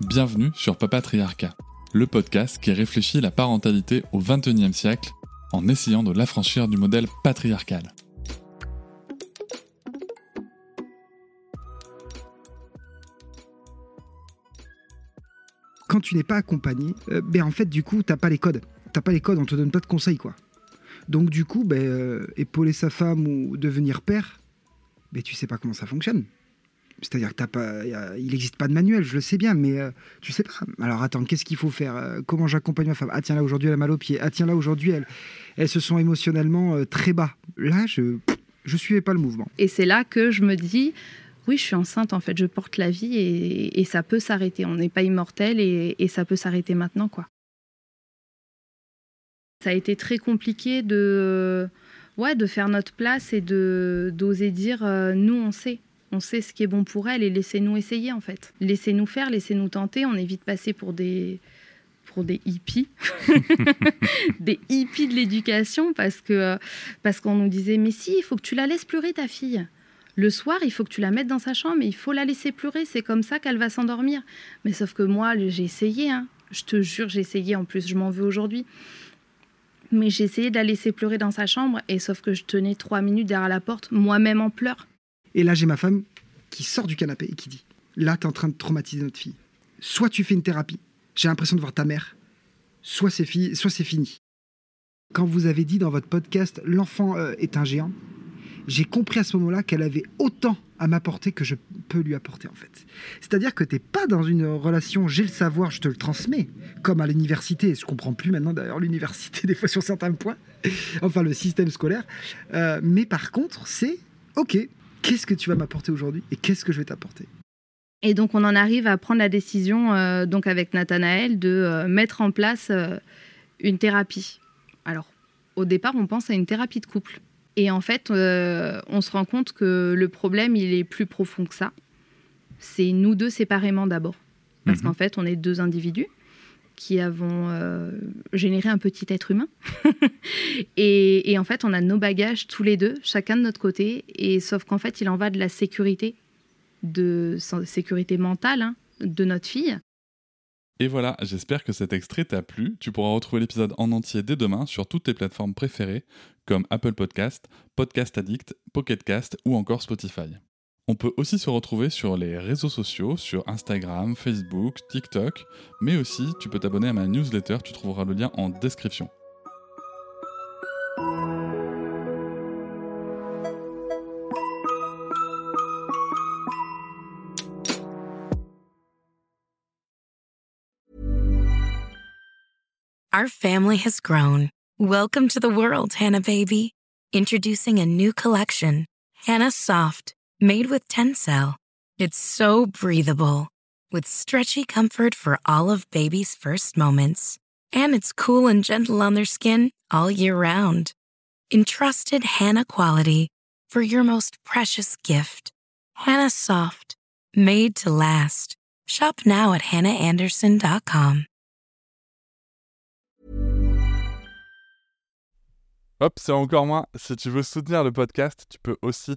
Bienvenue sur Papatriarcat, le podcast qui réfléchit la parentalité au XXIe siècle en essayant de l'affranchir du modèle patriarcal. Quand tu n'es pas accompagné, euh, ben en fait du coup t'as pas les codes. T'as pas les codes, on te donne pas de conseils quoi. Donc du coup, ben, euh, épauler sa femme ou devenir père, ben, tu sais pas comment ça fonctionne. C'est-à-dire que pas, il n'existe pas de manuel, je le sais bien, mais euh, tu sais pas. Alors attends, qu'est-ce qu'il faut faire euh, Comment j'accompagne ma femme? Ah tiens, là aujourd'hui elle a mal au pied. Ah tiens, là aujourd'hui elle, se sont émotionnellement euh, très bas. Là, je je suivais pas le mouvement. Et c'est là que je me dis, oui, je suis enceinte en fait, je porte la vie et, ça peut s'arrêter. On n'est pas immortel et, ça peut s'arrêter maintenant, quoi. Ça a été très compliqué de, ouais, de faire notre place et de d'oser dire, nous on sait on sait ce qui est bon pour elle et laissez-nous essayer en fait. Laissez-nous faire, laissez-nous tenter. On évite de passer pour des pour des hippies, des hippies de l'éducation parce que parce qu'on nous disait mais si il faut que tu la laisses pleurer ta fille. Le soir, il faut que tu la mettes dans sa chambre et il faut la laisser pleurer. C'est comme ça qu'elle va s'endormir. Mais sauf que moi, j'ai essayé. Hein. Je te jure, j'ai essayé. En plus, je m'en veux aujourd'hui. Mais j'ai essayé de la laisser pleurer dans sa chambre et sauf que je tenais trois minutes derrière la porte, moi-même en pleurs. Et là, j'ai ma femme qui sort du canapé et qui dit Là, tu es en train de traumatiser notre fille. Soit tu fais une thérapie, j'ai l'impression de voir ta mère, soit c'est, fini. Quand vous avez dit dans votre podcast L'enfant euh, est un géant, j'ai compris à ce moment-là qu'elle avait autant à m'apporter que je peux lui apporter en fait. C'est-à-dire que tu n'es pas dans une relation j'ai le savoir, je te le transmets, comme à l'université. Je comprends plus maintenant d'ailleurs l'université des fois sur certains points, enfin le système scolaire. Euh, mais par contre, c'est ok, qu'est-ce que tu vas m'apporter aujourd'hui et qu'est-ce que je vais t'apporter? Et donc on en arrive à prendre la décision, euh, donc avec Nathanaël, de euh, mettre en place euh, une thérapie. Alors au départ, on pense à une thérapie de couple. Et en fait, on se rend compte que le problème, il est plus profond que ça. C'est nous deux séparément d'abord. Parce mhm. qu'en fait, on est deux individus qui avons euh, généré un petit être humain. et, en fait, on a nos bagages tous les deux, chacun de notre côté. Et sauf qu'en fait, il en va de la sécurité, de sécurité mentale hein, de notre fille. Et voilà, j'espère que cet extrait t'a plu. Tu pourras retrouver l'épisode en entier dès demain sur toutes tes plateformes préférées comme Apple Podcast, Podcast Addict, Pocket Cast ou encore Spotify. On peut aussi se retrouver sur les réseaux sociaux, sur Instagram, Facebook, TikTok, mais aussi tu peux t'abonner à ma newsletter, tu trouveras le lien en description. Our family has grown. Welcome to the world, Hannah baby. Introducing a new collection, Hannah Soft. Made with Tencel, it's so breathable, with stretchy comfort for all of baby's first moments. And it's cool and gentle on their skin all year round. Entrusted Hannah quality for your most precious gift. Hannah Soft, made to last. Shop now at hannahanderson.com. Hop, c'est encore moins. Si tu veux soutenir le podcast, tu peux aussi